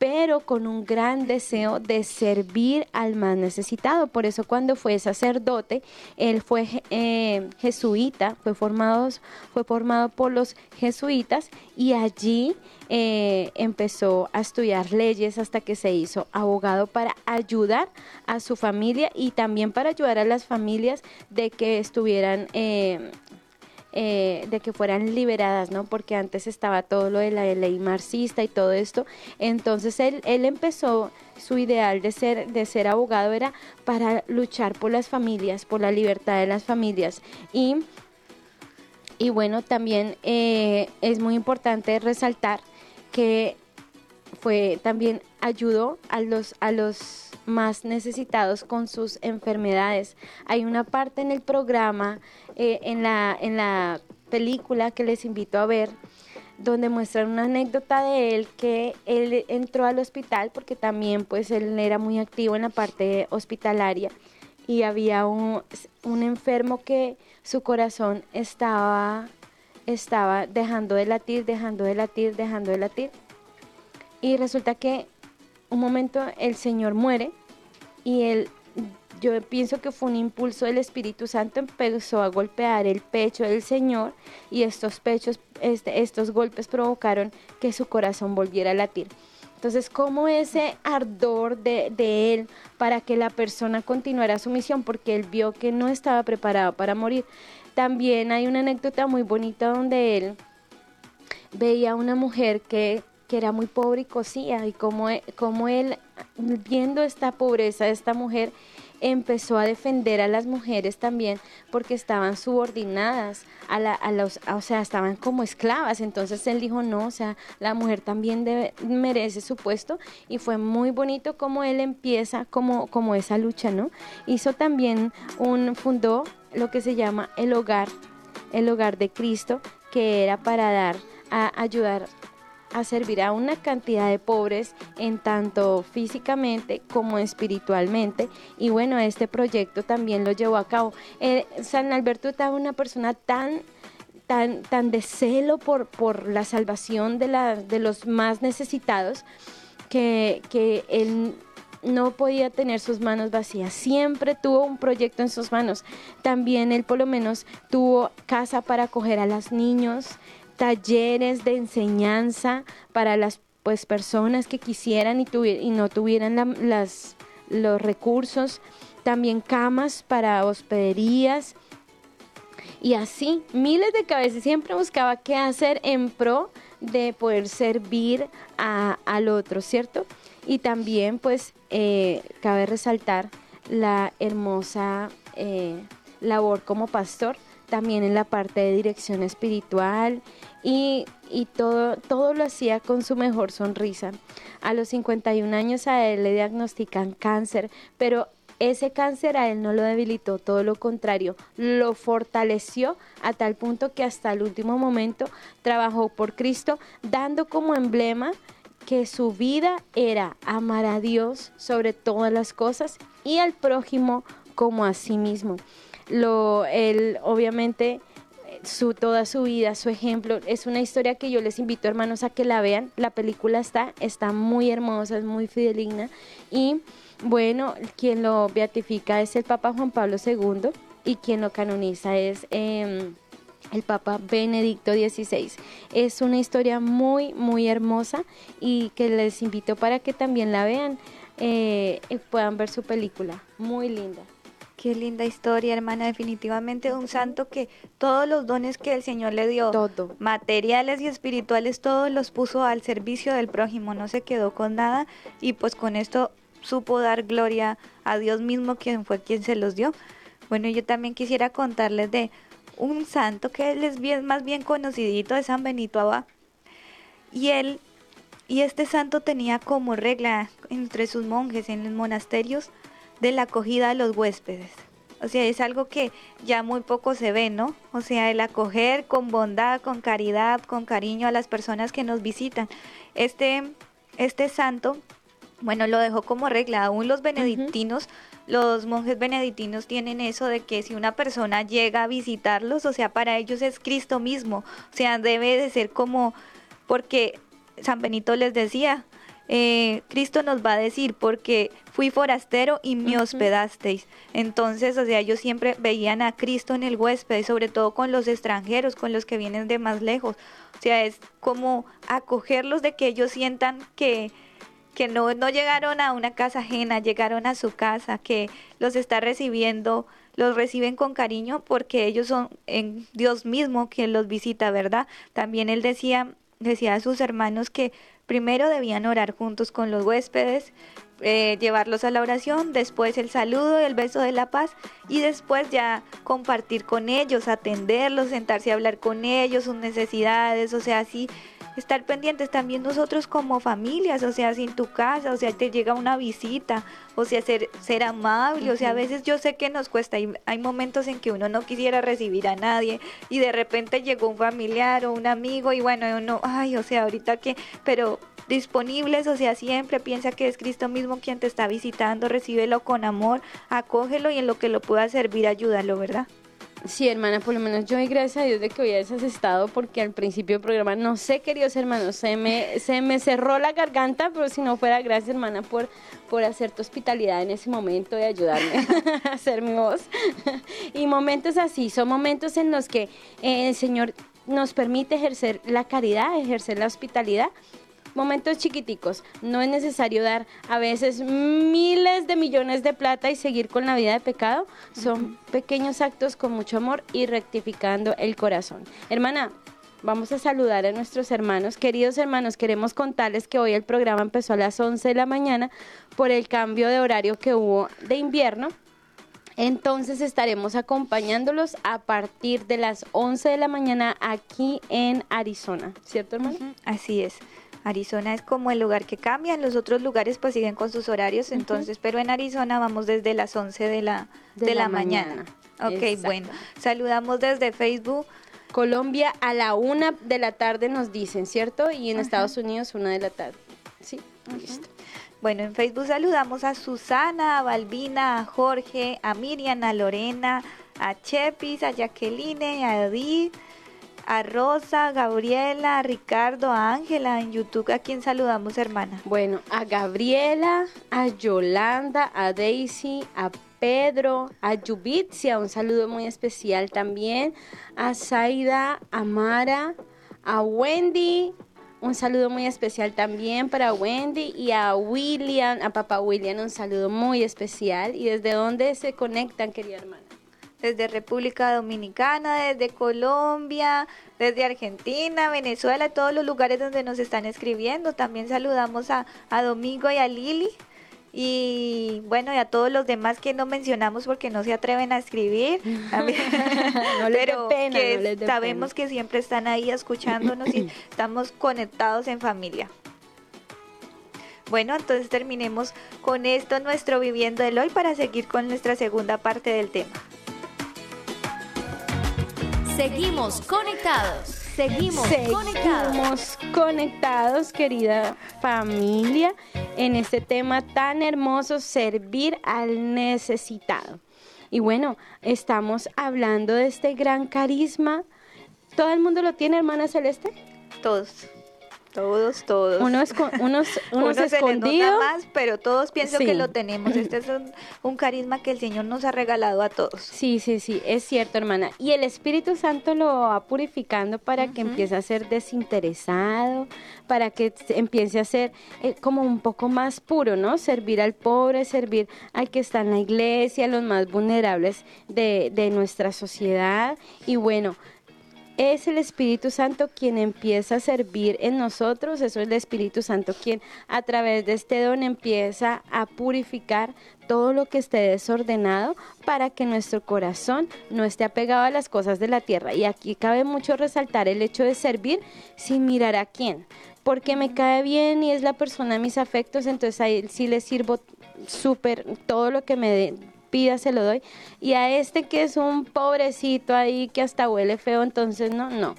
pero con un gran deseo de servir al más necesitado. Por eso cuando fue sacerdote, él fue eh, jesuita, fue formado, fue formado por los jesuitas y allí eh, empezó a estudiar leyes hasta que se hizo abogado para ayudar a su familia y también para ayudar a las familias de que estuvieran eh, eh, de que fueran liberadas, ¿no? Porque antes estaba todo lo de la ley marxista y todo esto. Entonces él, él empezó, su ideal de ser, de ser abogado era para luchar por las familias, por la libertad de las familias. Y, y bueno, también eh, es muy importante resaltar que fue también ayudó a los a los más necesitados con sus enfermedades. Hay una parte en el programa, eh, en, la, en la película que les invito a ver, donde muestran una anécdota de él que él entró al hospital porque también pues él era muy activo en la parte hospitalaria y había un, un enfermo que su corazón estaba estaba dejando de latir, dejando de latir, dejando de latir. Y resulta que un momento el Señor muere y él, yo pienso que fue un impulso del Espíritu Santo, empezó a golpear el pecho del Señor y estos pechos, este, estos golpes provocaron que su corazón volviera a latir. Entonces, ¿cómo ese ardor de, de, él para que la persona continuara su misión? Porque él vio que no estaba preparado para morir. También hay una anécdota muy bonita donde él veía a una mujer que que era muy pobre y cosía, y como, e, él, viendo esta pobreza de esta mujer, empezó a defender a las mujeres también porque estaban subordinadas a, la, a los, o sea, estaban como esclavas. Entonces él dijo, no, o sea, la mujer también debe, merece su puesto y fue muy bonito como él empieza como, como esa lucha, ¿no? Hizo también un, fundó lo que se llama el hogar, el hogar de Cristo, que era para dar, a ayudar a servir a una cantidad de pobres en tanto físicamente como espiritualmente. Y bueno, este proyecto también lo llevó a cabo. Eh, San Alberto estaba una persona tan... Tan, tan de celo por, por la salvación de, la, de los más necesitados que, que él no podía tener sus manos vacías, siempre tuvo un proyecto en sus manos. También él por lo menos tuvo casa para acoger a los niños, talleres de enseñanza para las pues, personas que quisieran y, y no tuvieran las, los recursos, también camas para hospederías y así miles de cabezas. Siempre buscaba qué hacer en pro de poder servir al otro, ¿cierto? Y también pues eh, cabe resaltar la hermosa eh, labor como pastor, también en la parte de dirección espiritual y, todo, todo lo hacía con su mejor sonrisa. A los 51 años a él le diagnostican cáncer, pero ese cáncer a él no lo debilitó, todo lo contrario, lo fortaleció a tal punto que hasta el último momento trabajó por Cristo, dando como emblema que su vida era amar a Dios sobre todas las cosas y al prójimo como a sí mismo. Lo, él obviamente su, toda su vida, su ejemplo. Es una historia que yo les invito, hermanos, a que la vean. La película está, está muy hermosa, es muy fideligna. Y bueno, quien lo beatifica es el Papa Juan Pablo II y quien lo canoniza es... Em, el Papa Benedicto XVI. Es una historia muy, muy hermosa y que les invito para que también la vean eh, puedan ver su película. Muy linda. Qué linda historia, hermana. Definitivamente un santo que todos los dones que el Señor le dio, Todo. materiales y espirituales, todos los puso al servicio del prójimo, no se quedó con nada y pues con esto supo dar gloria a Dios mismo, quien fue quien se los dio. Bueno, yo también quisiera contarles de un santo que él es bien, más bien conocidito de San Benito Abad. Y él, y este santo tenía como regla entre sus monjes en los monasterios, de la acogida a los huéspedes. O sea, es algo que ya muy poco se ve, ¿no? O sea, el acoger con bondad, con caridad, con cariño a las personas que nos visitan. Este, este santo, bueno, lo dejó como regla. Aún los benedictinos, los monjes benedictinos tienen eso de que si una persona llega a visitarlos, o sea, para ellos es Cristo mismo. O sea, debe de ser como, porque San Benito les decía, eh, Cristo nos va a decir, porque fui forastero y me hospedasteis. Entonces, o sea, ellos siempre veían a Cristo en el huésped, sobre todo con los extranjeros, con los que vienen de más lejos. O sea, es como acogerlos de que ellos sientan que que no, no llegaron a una casa ajena, llegaron a su casa, que los está recibiendo, los reciben con cariño porque ellos son en Dios mismo quien los visita, ¿verdad? También él decía, decía a sus hermanos que Primero debían orar juntos con los huéspedes, eh, llevarlos a la oración, después el saludo, el beso de la paz y después ya compartir con ellos, atenderlos, sentarse a hablar con ellos, sus necesidades, o sea, así estar pendientes también nosotros como familias, o sea, si en tu casa, o sea, te llega una visita, o sea, ser, ser amable, o sea, a veces yo sé que nos cuesta, hay, hay momentos en que uno no quisiera recibir a nadie y de repente llegó un familiar o un amigo y bueno, uno, ay, o sea, ahorita que, pero disponibles, o sea, siempre piensa que es Cristo mismo quien te está visitando, recíbelo con amor, acógelo y en lo que lo pueda servir, ayúdalo, ¿verdad? Sí, hermana, por lo menos yo y gracias a Dios de que hoy hayas estado porque al principio del programa, no sé, queridos hermanos, se me, se me cerró la garganta, pero si no fuera gracias, hermana, por, por hacer tu hospitalidad en ese momento y ayudarme a hacer mi voz. y momentos así, son momentos en los que eh, el Señor nos permite ejercer la caridad, ejercer la hospitalidad momentos chiquiticos. No es necesario dar a veces miles de millones de plata y seguir con la vida de pecado. Son pequeños actos con mucho amor y rectificando el corazón. Hermana, vamos a saludar a nuestros hermanos. Queridos hermanos, queremos contarles que hoy el programa empezó a las 11 de la mañana por el cambio de horario que hubo de invierno. Entonces estaremos acompañándolos a partir de las 11 de la mañana aquí en Arizona, ¿cierto hermano? Así es. Arizona es como el lugar que cambia, en los otros lugares pues siguen con sus horarios, entonces, pero en Arizona vamos desde las 11 de la, de, la, mañana. Ok, bueno, saludamos desde Facebook. Colombia a la una de la tarde nos dicen, ¿cierto? Y en Estados Unidos una de la tarde. Sí, listo. Bueno, en Facebook saludamos a Susana, a Balbina, a Jorge, a Miriam, a Lorena, a Chepis, a Jacqueline, a Edith, a Rosa, Gabriela, a Ricardo, a Ángela en YouTube, a quien saludamos, hermana. Bueno, a Gabriela, a Yolanda, a Daisy, a Pedro, a Yubitzia, un saludo muy especial también, a Zaida, a Mara, a Wendy, un saludo muy especial también para Wendy y a William, a papá William, un saludo muy especial. ¿Y desde dónde se conectan, querida hermana? Desde República Dominicana, desde Colombia, desde Argentina, Venezuela, todos los lugares donde nos están escribiendo. También saludamos a, Domingo y a Lili. Y bueno, y a todos los demás que no mencionamos porque no se atreven a escribir. no les pero pena, que sabemos que siempre están ahí escuchándonos y estamos conectados en familia. Bueno, entonces terminemos con esto nuestro viviendo el hoy para seguir con nuestra segunda parte del tema. Seguimos conectados. Seguimos, conectados. conectados, querida familia, en este tema tan hermoso, servir al necesitado. Y bueno, estamos hablando de este gran carisma. ¿Todo el mundo lo tiene, hermana Celeste? Todos. Todos, todos. Unos, unos, unos escondidos. más, pero todos pienso que lo tenemos. Este es un, carisma que el Señor nos ha regalado a todos. Sí, sí, sí, es cierto, hermana. Y el Espíritu Santo lo va purificando para que empiece a ser desinteresado, para que empiece a ser eh, como un poco más puro, ¿no? Servir al pobre, servir al que está en la iglesia, a los más vulnerables de, de nuestra sociedad. Y bueno, es el Espíritu Santo quien empieza a servir en nosotros, eso es el Espíritu Santo quien a través de este don empieza a purificar todo lo que esté desordenado para que nuestro corazón no esté apegado a las cosas de la tierra. Y aquí cabe mucho resaltar el hecho de servir sin mirar a quién, porque me cae bien y es la persona de mis afectos, entonces a él sí le sirvo súper todo lo que me pida, se lo doy. Y a este que es un pobrecito ahí que hasta huele feo, entonces no, no.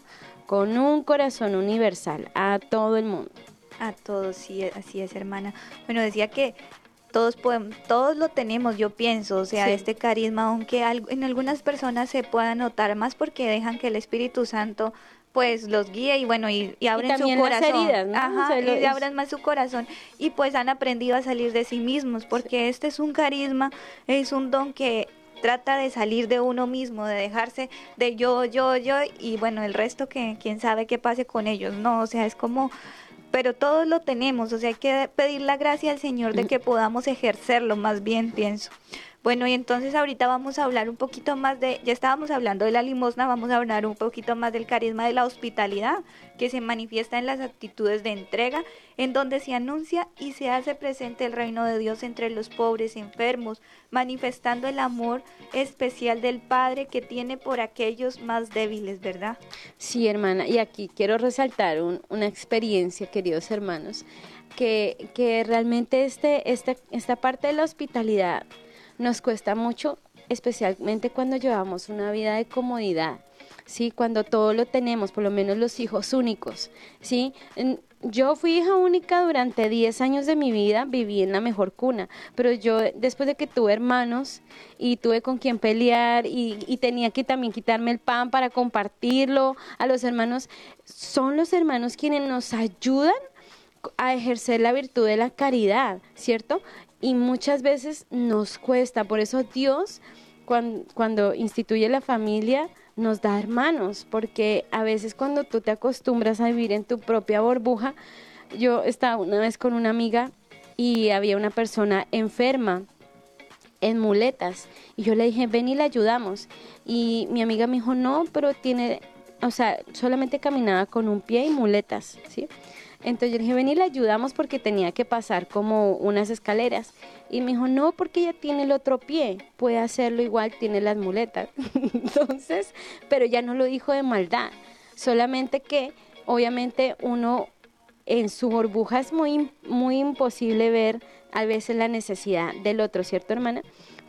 Con un corazón universal, a todo el mundo. A todos, sí, así es, hermana. Bueno, decía que todos podemos, todos lo tenemos, yo pienso, o sea, este carisma, aunque en algunas personas se pueda notar más porque dejan que el Espíritu Santo pues los guíe y bueno y, abren su corazón. Ajá, y abren más su corazón y pues han aprendido a salir de sí mismos porque este es un carisma es un don que trata de salir de uno mismo de dejarse de yo yo yo y bueno el resto que quién sabe qué pase con ellos no o sea es como pero todos lo tenemos o sea hay que pedir la gracia al Señor de que podamos ejercerlo más bien pienso bueno, y entonces ahorita vamos a hablar un poquito más de, ya estábamos hablando de la limosna, vamos a hablar un poquito más del carisma de la hospitalidad, que se manifiesta en las actitudes de entrega, en donde se anuncia y se hace presente el reino de Dios entre los pobres enfermos, manifestando el amor especial del Padre que tiene por aquellos más débiles, ¿verdad? Sí, hermana, y aquí quiero resaltar una experiencia, queridos hermanos, que, que realmente este, este, esta parte de la hospitalidad nos cuesta mucho, especialmente cuando llevamos una vida de comodidad, ¿sí? Cuando todo lo tenemos, por lo menos los hijos únicos, ¿sí? Yo fui hija única durante 10 años de mi vida, viví en la mejor cuna, pero yo después de que tuve hermanos y tuve con quien pelear y, y, tenía que también quitarme el pan para compartirlo a los hermanos, son los hermanos quienes nos ayudan a ejercer la virtud de la caridad, ¿cierto? Y muchas veces nos cuesta. Por eso Dios, cuando, instituye la familia, nos da hermanos, porque a veces cuando tú te acostumbras a vivir en tu propia burbuja, yo estaba una vez con una amiga y había una persona enferma en muletas y yo le dije, ven y le ayudamos. Y mi amiga me dijo, no, pero tiene, o sea, solamente caminaba con un pie y muletas, ¿sí? Entonces yo le dije, y le ayudamos porque tenía que pasar como unas escaleras. Y me dijo, no, porque ella tiene el otro pie, puede hacerlo igual, tiene las muletas. Entonces, pero ya no lo dijo de maldad, solamente que obviamente uno en su burbuja es muy, muy imposible ver a veces la necesidad del otro, ¿cierto, hermana?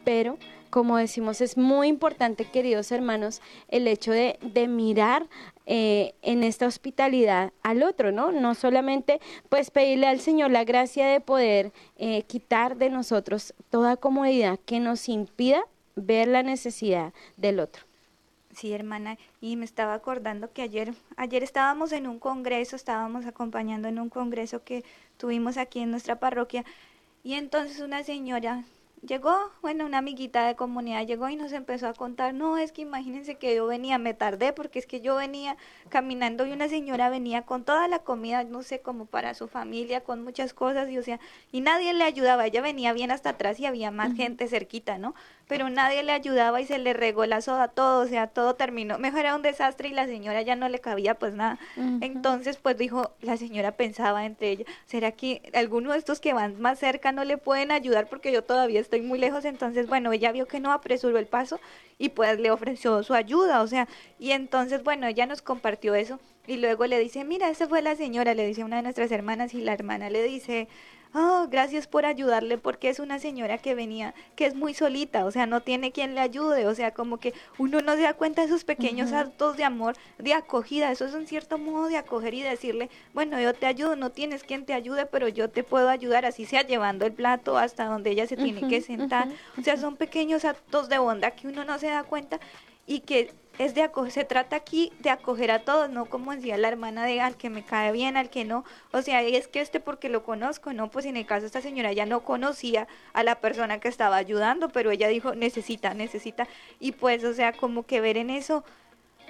Pero como decimos, es muy importante, queridos hermanos, el hecho de, de mirar eh, en esta hospitalidad al otro, ¿no? No solamente pues pedirle al Señor la gracia de poder eh, quitar de nosotros toda comodidad que nos impida ver la necesidad del otro. Sí, hermana, y me estaba acordando que ayer, ayer estábamos en un congreso, estábamos acompañando en un congreso que tuvimos aquí en nuestra parroquia, y entonces una señora llegó, bueno, una amiguita de comunidad llegó y nos empezó a contar, no, es que imagínense que yo venía, me tardé porque es que yo venía caminando y una señora venía con toda la comida, no sé, como para su familia, con muchas cosas y o sea, y nadie le ayudaba, ella venía bien hasta atrás y había más gente cerquita, ¿no? Pero nadie le ayudaba y se le regó la soda todo, o sea, todo terminó, mejor era un desastre y la señora ya no le cabía pues nada. Entonces, pues dijo, la señora pensaba entre ella, ¿será que alguno de estos que van más cerca no le pueden ayudar porque yo todavía estoy estoy muy lejos, entonces, bueno, ella vio que no apresuró el paso y pues le ofreció su ayuda, o sea, y entonces, bueno, ella nos compartió eso y luego le dice, mira, esa fue la señora, le dice una de nuestras hermanas y la hermana le dice, oh, gracias por ayudarle porque es una señora que venía, que es muy solita, o sea, no tiene quien le ayude, o sea, como que uno no se da cuenta de esos pequeños actos de amor, de acogida, eso es un cierto modo de acoger y decirle, bueno, yo te ayudo, no tienes quien te ayude, pero yo te puedo ayudar, así sea llevando el plato hasta donde ella se tiene que sentar, o sea, son pequeños actos de bondad que uno no se da cuenta y que es de se trata aquí de acoger a todos, no como decía la hermana de al que me cae bien, al que no, o sea, es que este porque lo conozco, no, pues en el caso de esta señora ya no conocía a la persona que estaba ayudando, pero ella dijo, necesita, necesita, y pues, o sea, como que ver en eso,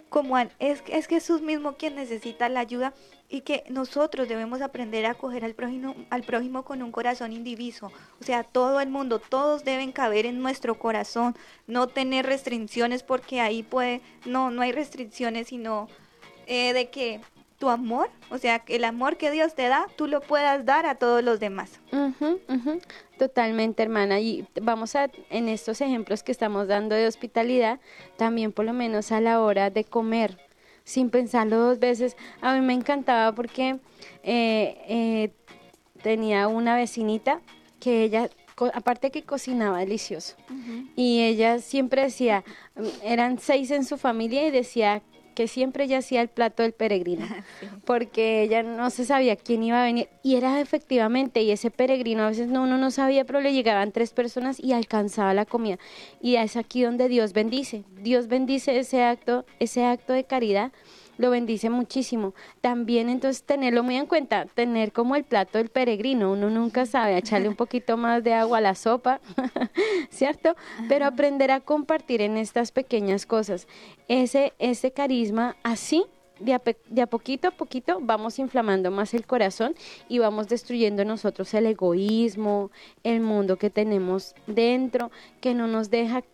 como es, es Jesús mismo quien necesita la ayuda y que nosotros debemos aprender a acoger al prójimo, al prójimo con un corazón indiviso. O sea, todo el mundo, todos deben caber en nuestro corazón, no tener restricciones porque ahí puede, no, no hay restricciones, sino eh, de que tu amor, o sea, el amor que Dios te da, tú lo puedas dar a todos los demás. Totalmente, hermana. Y vamos a, en estos ejemplos que estamos dando de hospitalidad, también por lo menos a la hora de comer sin pensarlo dos veces. A mí me encantaba porque eh, eh, tenía una vecinita que ella, aparte que cocinaba delicioso, y ella siempre decía, mm, eran seis en su familia y decía que siempre ella hacía el plato del peregrino, porque ella no se sabía quién iba a venir, y era efectivamente, y ese peregrino a veces no, uno no sabía, pero le llegaban tres personas y alcanzaba la comida, y es aquí donde Dios bendice, Dios bendice ese acto, ese acto de caridad, lo bendice muchísimo. También entonces tenerlo muy en cuenta, tener como el plato del peregrino, uno nunca sabe, echarle un poquito más de agua a la sopa, ¿cierto? Pero aprender a compartir en estas pequeñas cosas. Ese, ese carisma así de a, poquito a poquito vamos inflamando más el corazón y vamos destruyendo nosotros el egoísmo, el mundo que tenemos dentro, que no nos deja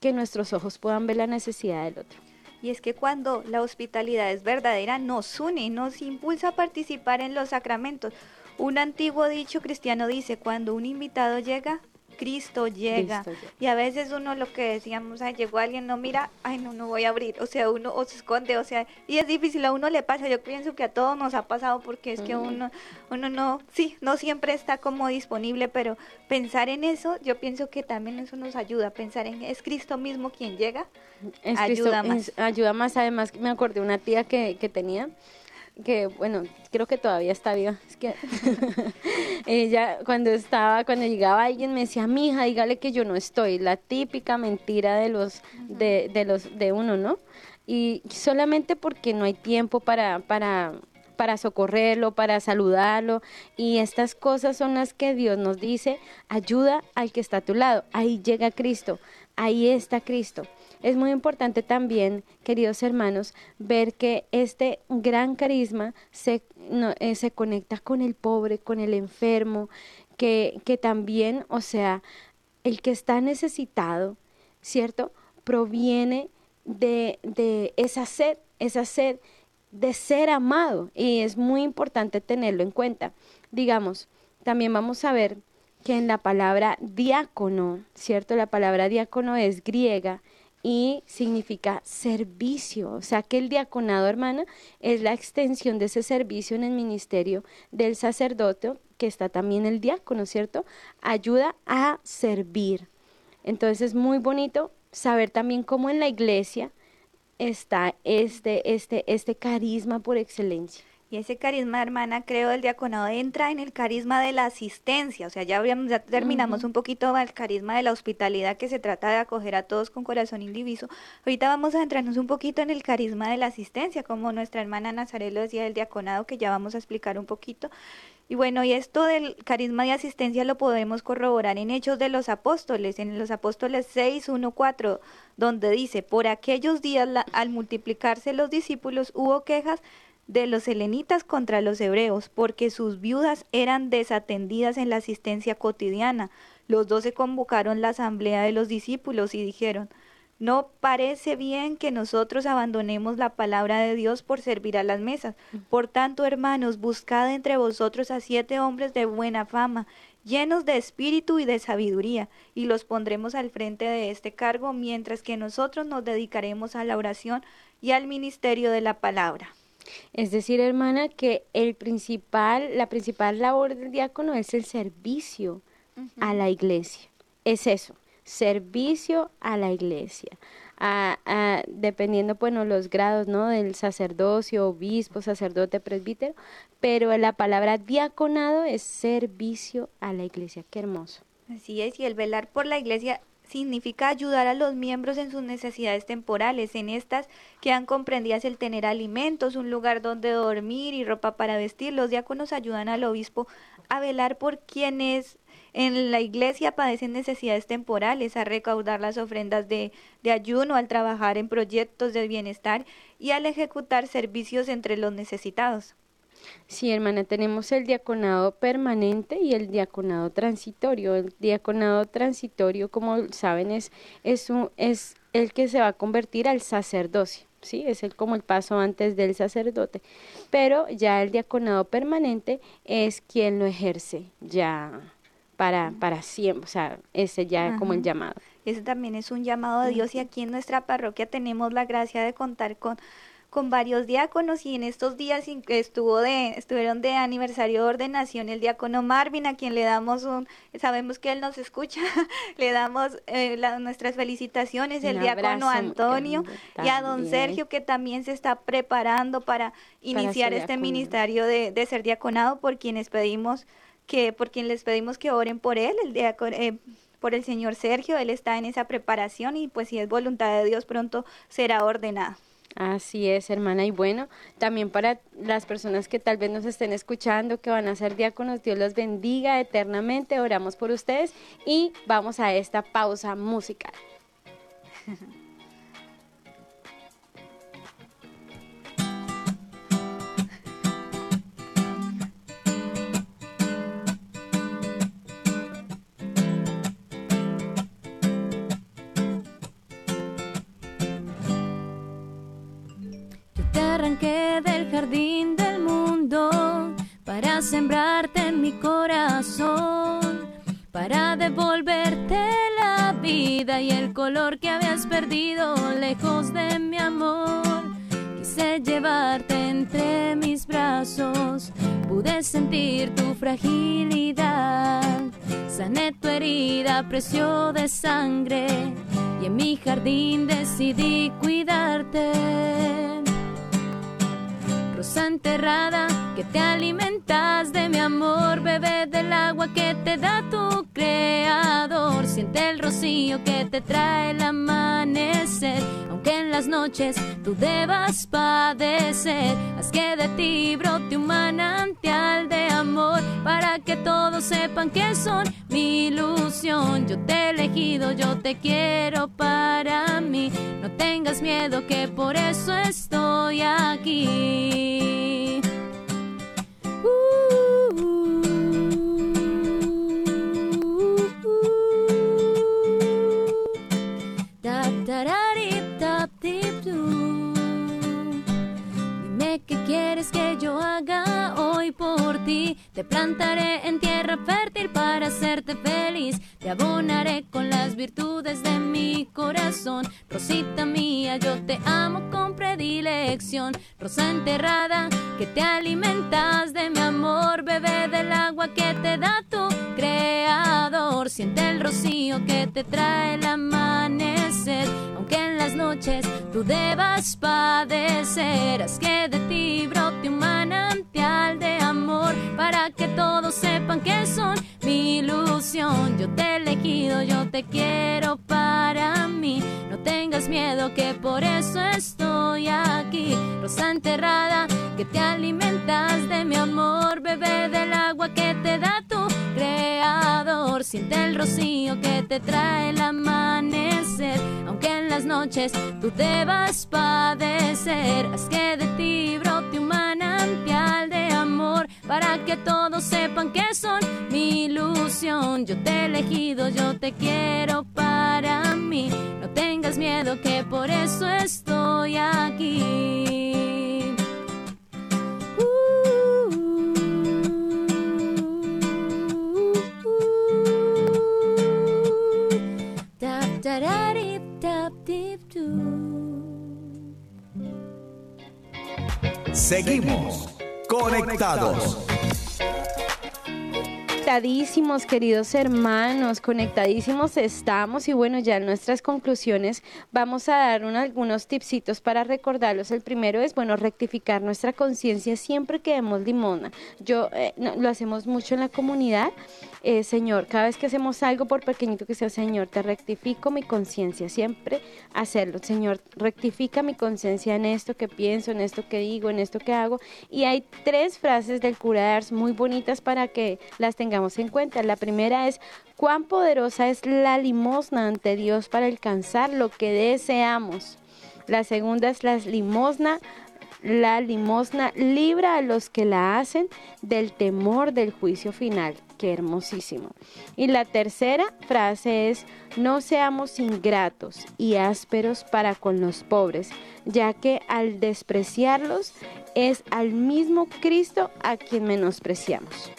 que nuestros ojos puedan ver la necesidad del otro. Y es que cuando la hospitalidad es verdadera, nos une, nos impulsa a participar en los sacramentos. Un antiguo dicho cristiano dice, cuando un invitado llega, Cristo llega. Y a veces uno lo que decíamos, ay, llegó alguien, no mira, ay, no, no voy a abrir. O sea, uno o se esconde, o sea, y es difícil, a uno le pasa. Yo pienso que a todos nos ha pasado porque es que uno, uno no, sí, no siempre está como disponible, pero pensar en eso, yo pienso que también eso nos ayuda. Pensar en, es Cristo mismo quien llega, ayuda más. ayuda más, además, me acordé una tía que, que tenía que bueno, creo que todavía está viva. Es que ella cuando estaba, cuando llegaba alguien me decía, mi hija, dígale que yo no estoy, la típica mentira de los, de, de los, de uno, ¿no? Y solamente porque no hay tiempo para, para, para socorrerlo, para saludarlo. Y estas cosas son las que Dios nos dice, ayuda al que está a tu lado. Ahí llega Cristo, ahí está Cristo. Es muy importante también, queridos hermanos, ver que este gran carisma se, eh, se conecta con el pobre, con el enfermo, que, que también, o sea, el que está necesitado, ¿cierto? Proviene de, de esa sed, esa sed de ser amado y es muy importante tenerlo en cuenta. Digamos, también vamos a ver que en la palabra diácono, ¿cierto? La palabra diácono es griega y significa servicio. O sea que el diaconado, hermana, es la extensión de ese servicio en el ministerio del sacerdote, que está también el diácono, ¿cierto? Ayuda a servir. Entonces es muy bonito saber también cómo en la iglesia está este, este, este carisma por excelencia. Y ese carisma, hermana, creo, del diaconado entra en el carisma de la asistencia. O sea, ya, ya terminamos un poquito el carisma de la hospitalidad, que se trata de acoger a todos con corazón indiviso. Ahorita vamos a entrarnos un poquito en el carisma de la asistencia, como nuestra hermana Nazaret lo decía del diaconado, que ya vamos a explicar un poquito. Y bueno, y esto del carisma de asistencia lo podemos corroborar en Hechos de los Apóstoles, en los Apóstoles 6, 1, 4, donde dice, por aquellos días al multiplicarse los discípulos hubo quejas de los helenitas contra los hebreos, porque sus viudas eran desatendidas en la asistencia cotidiana. Los dos se convocaron la asamblea de los discípulos y dijeron, no parece bien que nosotros abandonemos la palabra de Dios por servir a las mesas. Por tanto, hermanos, buscad entre vosotros a siete hombres de buena fama, llenos de espíritu y de sabiduría, y los pondremos al frente de este cargo, mientras que nosotros nos dedicaremos a la oración y al ministerio de la palabra. Es decir, hermana, que el principal, la principal labor del diácono es el servicio a la iglesia. Es eso, servicio a la iglesia. dependiendo, bueno, los grados, ¿no? Del sacerdocio, obispo, sacerdote, presbítero, pero la palabra diaconado es servicio a la iglesia. Qué hermoso. Así es, y el velar por la iglesia significa ayudar a los miembros en sus necesidades temporales. En estas quedan comprendidas el tener alimentos, un lugar donde dormir y ropa para vestir. Los diáconos ayudan al obispo a velar por quienes en la iglesia padecen necesidades temporales, a recaudar las ofrendas de, de ayuno, al trabajar en proyectos de bienestar y al ejecutar servicios entre los necesitados. Sí, hermana, tenemos el diaconado permanente y el diaconado transitorio. El diaconado transitorio, como saben, es, es, un, es el que se va a convertir al sacerdocio. Sí, es el, como el paso antes del sacerdote. Pero ya el diaconado permanente es quien lo ejerce ya para, para siempre. O sea, ese ya como el llamado. Ese también es un llamado de Dios y aquí en nuestra parroquia tenemos la gracia de contar con con varios diáconos y en estos días estuvo de, estuvieron de aniversario de ordenación el diácono Marvin, a quien le damos un, sabemos que él nos escucha, le damos eh, nuestras felicitaciones, el diácono Antonio y a don Sergio que también se está preparando para iniciar este ministerio de, de, ser diaconado, por quienes pedimos que, por quien les pedimos que oren por él, el diácono, eh, por el señor Sergio, él está en esa preparación y pues si es voluntad de Dios pronto será ordenado. Así es, hermana. Y bueno, también para las personas que tal vez nos estén escuchando, que van a ser diáconos, Dios los bendiga eternamente. Oramos por ustedes y vamos a esta pausa musical. del jardín del mundo para sembrarte en mi corazón, para devolverte la vida y el color que habías perdido lejos de mi amor. Quise llevarte entre mis brazos, pude sentir tu fragilidad, sané tu herida, precio de sangre y en mi jardín decidí cuidarte rosa enterrada que te alimentas de mi amor, bebé del agua que te da tu creador, siente el rocío que te trae el amanecer, aunque en las noches tú debas padecer, haz que de ti brote un manantial de amor, para que todos sepan que son mi ilusión, yo te he elegido, yo te quiero para mí, no tengas miedo que por eso estoy aquí. Dime qué quieres que yo haga hoy por Te plantaré en tierra fértil para hacerte feliz. Te abonaré con las virtudes de mi corazón. Rosita mía, yo te amo con predilección. Rosa enterrada, que te alimentas de mi amor. Bebé del agua que te da tu creador. Siente el rocío que te trae el amanecer. Aunque en las noches tú debas padecer. Haz que de ti brote un manantial de amor. Yo te quiero para mí. No tengas miedo que por eso estoy aquí. Rosa enterrada, que te alimentas de mi amor. Bebé del agua que te da tu creador. Siente el rocío que te trae el amanecer. Aunque las noches tú debas padecer. Haz que de ti brote un manantial de amor. Para que todos sepan que son mi ilusión. Yo te he elegido, yo te quiero para mí. No tengas miedo que por eso estoy aquí. Seguimos conectados conectadísimos, queridos hermanos, conectadísimos estamos y bueno, ya en nuestras conclusiones vamos a dar algunos tipsitos para recordarlos. El primero es, bueno, rectificar nuestra conciencia siempre que demos limona. Yo, eh, lo hacemos mucho en la comunidad eh, Señor, cada vez que hacemos algo, por pequeñito que sea, Señor, te rectifico mi conciencia, siempre hacerlo. Señor, rectifica mi conciencia en esto que pienso, en esto que digo, en esto que hago. Y hay tres frases del cura de Ars muy bonitas para que las tengamos en cuenta. La primera es, cuán poderosa es la limosna ante Dios para alcanzar lo que deseamos. La segunda es la limosna la limosna libra a los que la hacen del temor del juicio final. Qué hermosísimo. Y la tercera frase es, no seamos ingratos y ásperos para con los pobres, ya que al despreciarlos es al mismo Cristo a quien menospreciamos.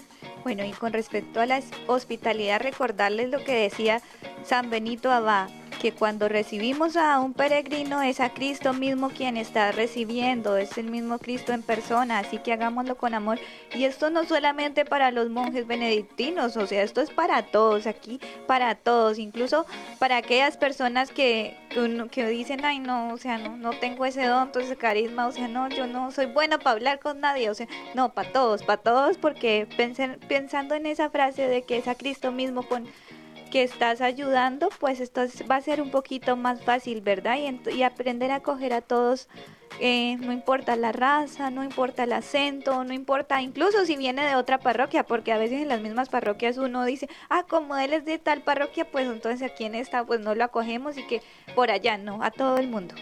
Bueno, y con respecto a la hospitalidad, recordarles lo que decía San Benito Abad, que cuando recibimos a un peregrino es a Cristo mismo quien está recibiendo, es el mismo Cristo en persona, así que hagámoslo con amor. Y esto no solamente para los monjes benedictinos, o sea, esto es para todos, aquí para todos, incluso para aquellas personas que, que, dicen, ay no, o sea, no, no tengo ese don, ese carisma, o sea, no, yo no soy buena para hablar con nadie, o sea, no, para todos, para todos, porque pensando en esa frase de que es a Cristo mismo con que estás ayudando, pues esto va a ser un poquito más fácil, ¿verdad? Y, aprender a coger a todos, eh, no importa la raza, no importa el acento, no importa incluso si viene de otra parroquia, porque a veces en las mismas parroquias uno dice, ah, como él es de tal parroquia, pues entonces aquí en esta, pues no lo acogemos y que por allá, no, a todo el mundo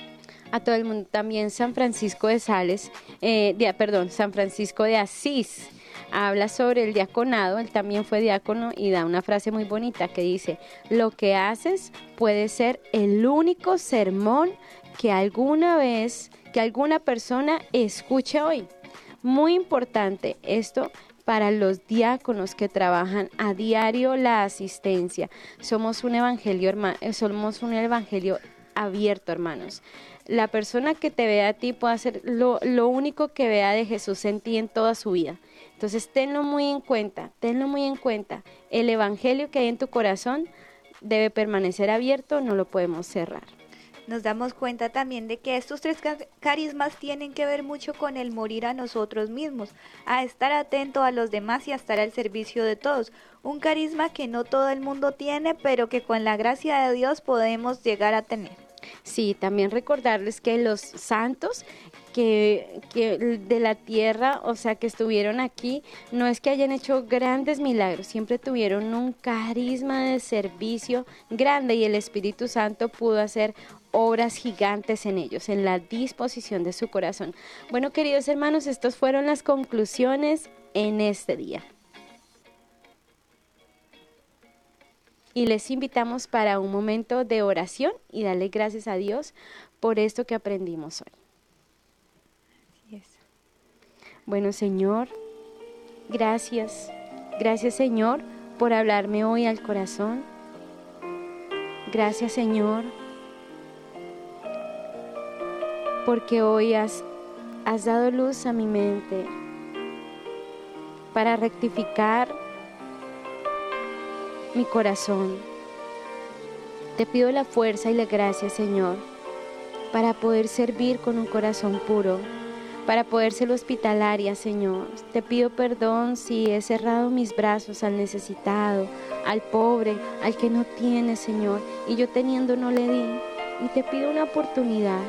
a todo el mundo. También San Francisco de Sales, eh, perdón, San Francisco de Asís habla sobre el diaconado, él también fue diácono y da una frase muy bonita que dice, lo que haces puede ser el único sermón que alguna vez, que alguna persona escuche hoy. Muy importante esto para los diáconos que trabajan a diario la asistencia. Somos un evangelio, somos un evangelio abierto, hermanos. La persona que te vea a ti puede hacer lo, lo único que vea de Jesús en ti en toda su vida. Entonces, tenlo muy en cuenta, tenlo muy en cuenta. El Evangelio que hay en tu corazón debe permanecer abierto, no lo podemos cerrar. Nos damos cuenta también de que estos tres carismas tienen que ver mucho con el morir a nosotros mismos, a estar atento a los demás y a estar al servicio de todos. Un carisma que no todo el mundo tiene, pero que con la gracia de Dios podemos llegar a tener. Sí, también recordarles que los santos que, de la tierra, o sea, que estuvieron aquí, no es que hayan hecho grandes milagros, siempre tuvieron un carisma de servicio grande y el Espíritu Santo pudo hacer obras gigantes en ellos, en la disposición de su corazón. Bueno, queridos hermanos, estas fueron las conclusiones en este día. Y les invitamos para un momento de oración y darle gracias a Dios por esto que aprendimos hoy. Bueno, Señor, gracias. Gracias, Señor, por hablarme hoy al corazón. Gracias, Señor, porque hoy has, has dado luz a mi mente para rectificar mi corazón. Te pido la fuerza y la gracia, Señor, para poder servir con un corazón puro para poder ser hospitalaria, Señor. Te pido perdón si he cerrado mis brazos al necesitado, al pobre, al que no tiene, Señor, y yo teniendo no le di. Y te pido una oportunidad,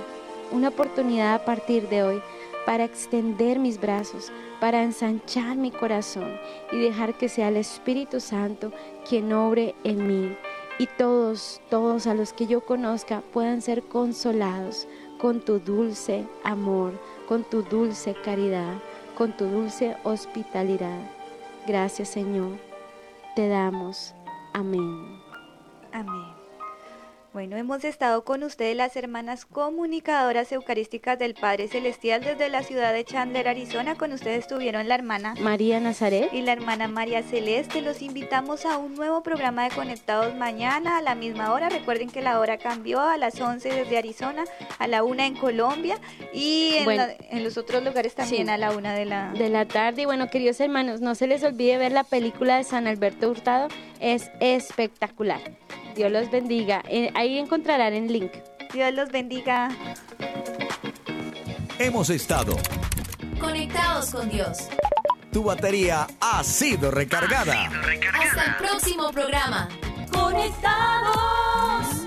una oportunidad a partir de hoy para extender mis brazos, para ensanchar mi corazón y dejar que sea el Espíritu Santo quien obre en mí. Y todos, todos a los que yo conozca puedan ser consolados con tu dulce amor con tu dulce caridad, con tu dulce hospitalidad. Gracias Señor, te damos. Amén. Amén. Bueno, hemos estado con ustedes las hermanas comunicadoras eucarísticas del Padre Celestial desde la ciudad de Chandler, Arizona. Con ustedes estuvieron la hermana María Nazaret y la hermana María Celeste. Los invitamos a un nuevo programa de Conectados mañana a la misma hora. Recuerden que la hora cambió a las 11 desde Arizona, a la 1 en Colombia y en, los otros lugares también a la 1 de la... de la tarde. Y bueno, queridos hermanos, no se les olvide ver la película de San Alberto Hurtado. Es espectacular. Dios los bendiga. Ahí encontrarán el link. Dios los bendiga. Hemos estado conectados con Dios. Tu batería ha sido recargada. Hasta el próximo programa. Conectados.